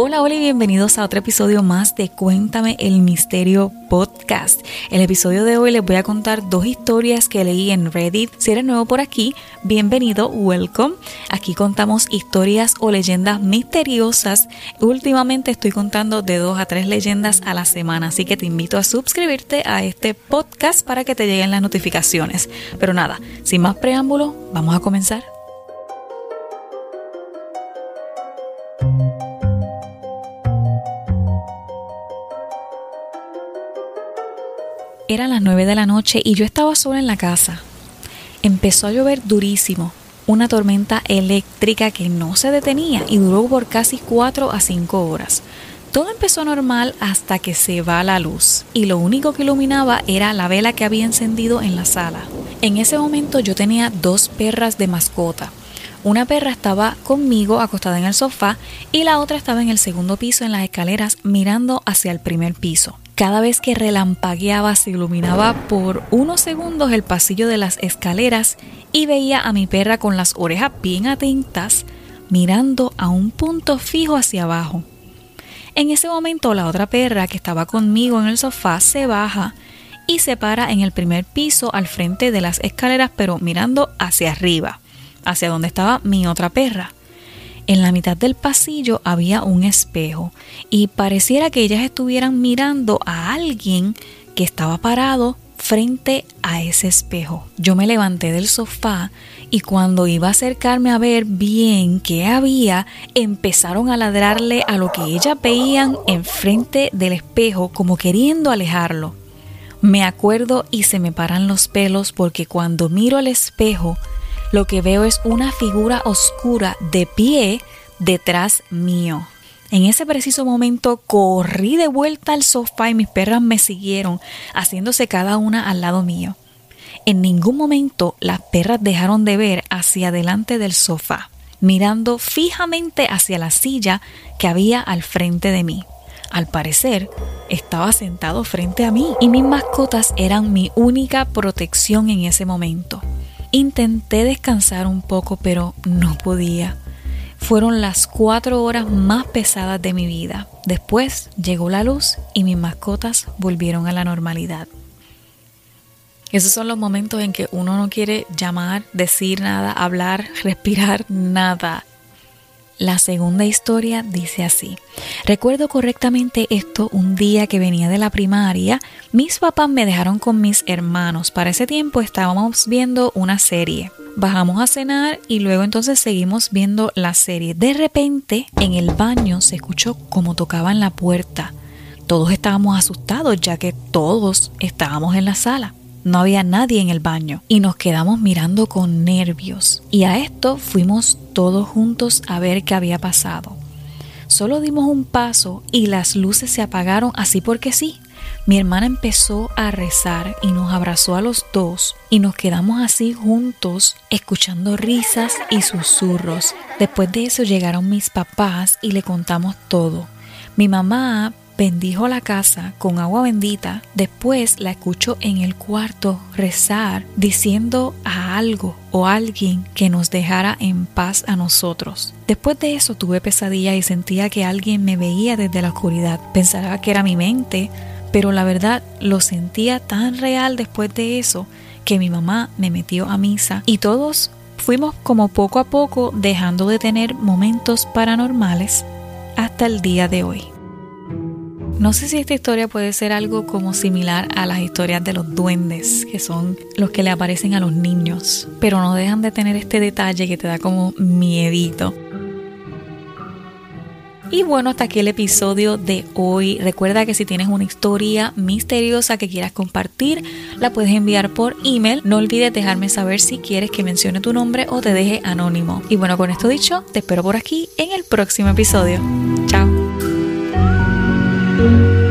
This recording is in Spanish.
Hola, hola y bienvenidos a otro episodio más de Cuéntame el Misterio Podcast. El episodio de hoy les voy a contar dos historias que leí en Reddit. Si eres nuevo por aquí, bienvenido, welcome. Aquí contamos historias o leyendas misteriosas. Últimamente estoy contando de dos a tres leyendas a la semana, así que te invito a suscribirte a este podcast para que te lleguen las notificaciones. Pero nada, sin más preámbulo, vamos a comenzar. Eran las 9 de la noche y yo estaba sola en la casa. Empezó a llover durísimo, una tormenta eléctrica que no se detenía y duró por casi 4 a 5 horas. Todo empezó normal hasta que se va la luz y lo único que iluminaba era la vela que había encendido en la sala. En ese momento yo tenía dos perras de mascota. Una perra estaba conmigo acostada en el sofá y la otra estaba en el segundo piso en las escaleras mirando hacia el primer piso. Cada vez que relampagueaba se iluminaba por unos segundos el pasillo de las escaleras y veía a mi perra con las orejas bien atentas mirando a un punto fijo hacia abajo. En ese momento la otra perra que estaba conmigo en el sofá se baja y se para en el primer piso al frente de las escaleras pero mirando hacia arriba, hacia donde estaba mi otra perra. En la mitad del pasillo había un espejo y pareciera que ellas estuvieran mirando a alguien que estaba parado frente a ese espejo. Yo me levanté del sofá y cuando iba a acercarme a ver bien qué había, empezaron a ladrarle a lo que ellas veían enfrente del espejo como queriendo alejarlo. Me acuerdo y se me paran los pelos porque cuando miro al espejo lo que veo es una figura oscura de pie detrás mío. En ese preciso momento corrí de vuelta al sofá y mis perras me siguieron, haciéndose cada una al lado mío. En ningún momento las perras dejaron de ver hacia adelante del sofá, mirando fijamente hacia la silla que había al frente de mí. Al parecer, estaba sentado frente a mí y mis mascotas eran mi única protección en ese momento. Intenté descansar un poco, pero no podía. Fueron las cuatro horas más pesadas de mi vida. Después llegó la luz y mis mascotas volvieron a la normalidad. Esos son los momentos en que uno no quiere llamar, decir nada, hablar, respirar, nada. La segunda historia dice así. Recuerdo correctamente esto un día que venía de la primaria. Mis papás me dejaron con mis hermanos. Para ese tiempo estábamos viendo una serie. Bajamos a cenar y luego entonces seguimos viendo la serie. De repente en el baño se escuchó como tocaban la puerta. Todos estábamos asustados ya que todos estábamos en la sala. No había nadie en el baño y nos quedamos mirando con nervios. Y a esto fuimos todos juntos a ver qué había pasado. Solo dimos un paso y las luces se apagaron así porque sí. Mi hermana empezó a rezar y nos abrazó a los dos y nos quedamos así juntos escuchando risas y susurros. Después de eso llegaron mis papás y le contamos todo. Mi mamá bendijo la casa con agua bendita, después la escucho en el cuarto rezar diciendo a algo o alguien que nos dejara en paz a nosotros. Después de eso tuve pesadilla y sentía que alguien me veía desde la oscuridad. Pensaba que era mi mente, pero la verdad lo sentía tan real después de eso que mi mamá me metió a misa y todos fuimos como poco a poco dejando de tener momentos paranormales hasta el día de hoy. No sé si esta historia puede ser algo como similar a las historias de los duendes, que son los que le aparecen a los niños, pero no dejan de tener este detalle que te da como miedito. Y bueno, hasta aquí el episodio de hoy. Recuerda que si tienes una historia misteriosa que quieras compartir, la puedes enviar por email. No olvides dejarme saber si quieres que mencione tu nombre o te deje anónimo. Y bueno, con esto dicho, te espero por aquí en el próximo episodio. Chao. Thank you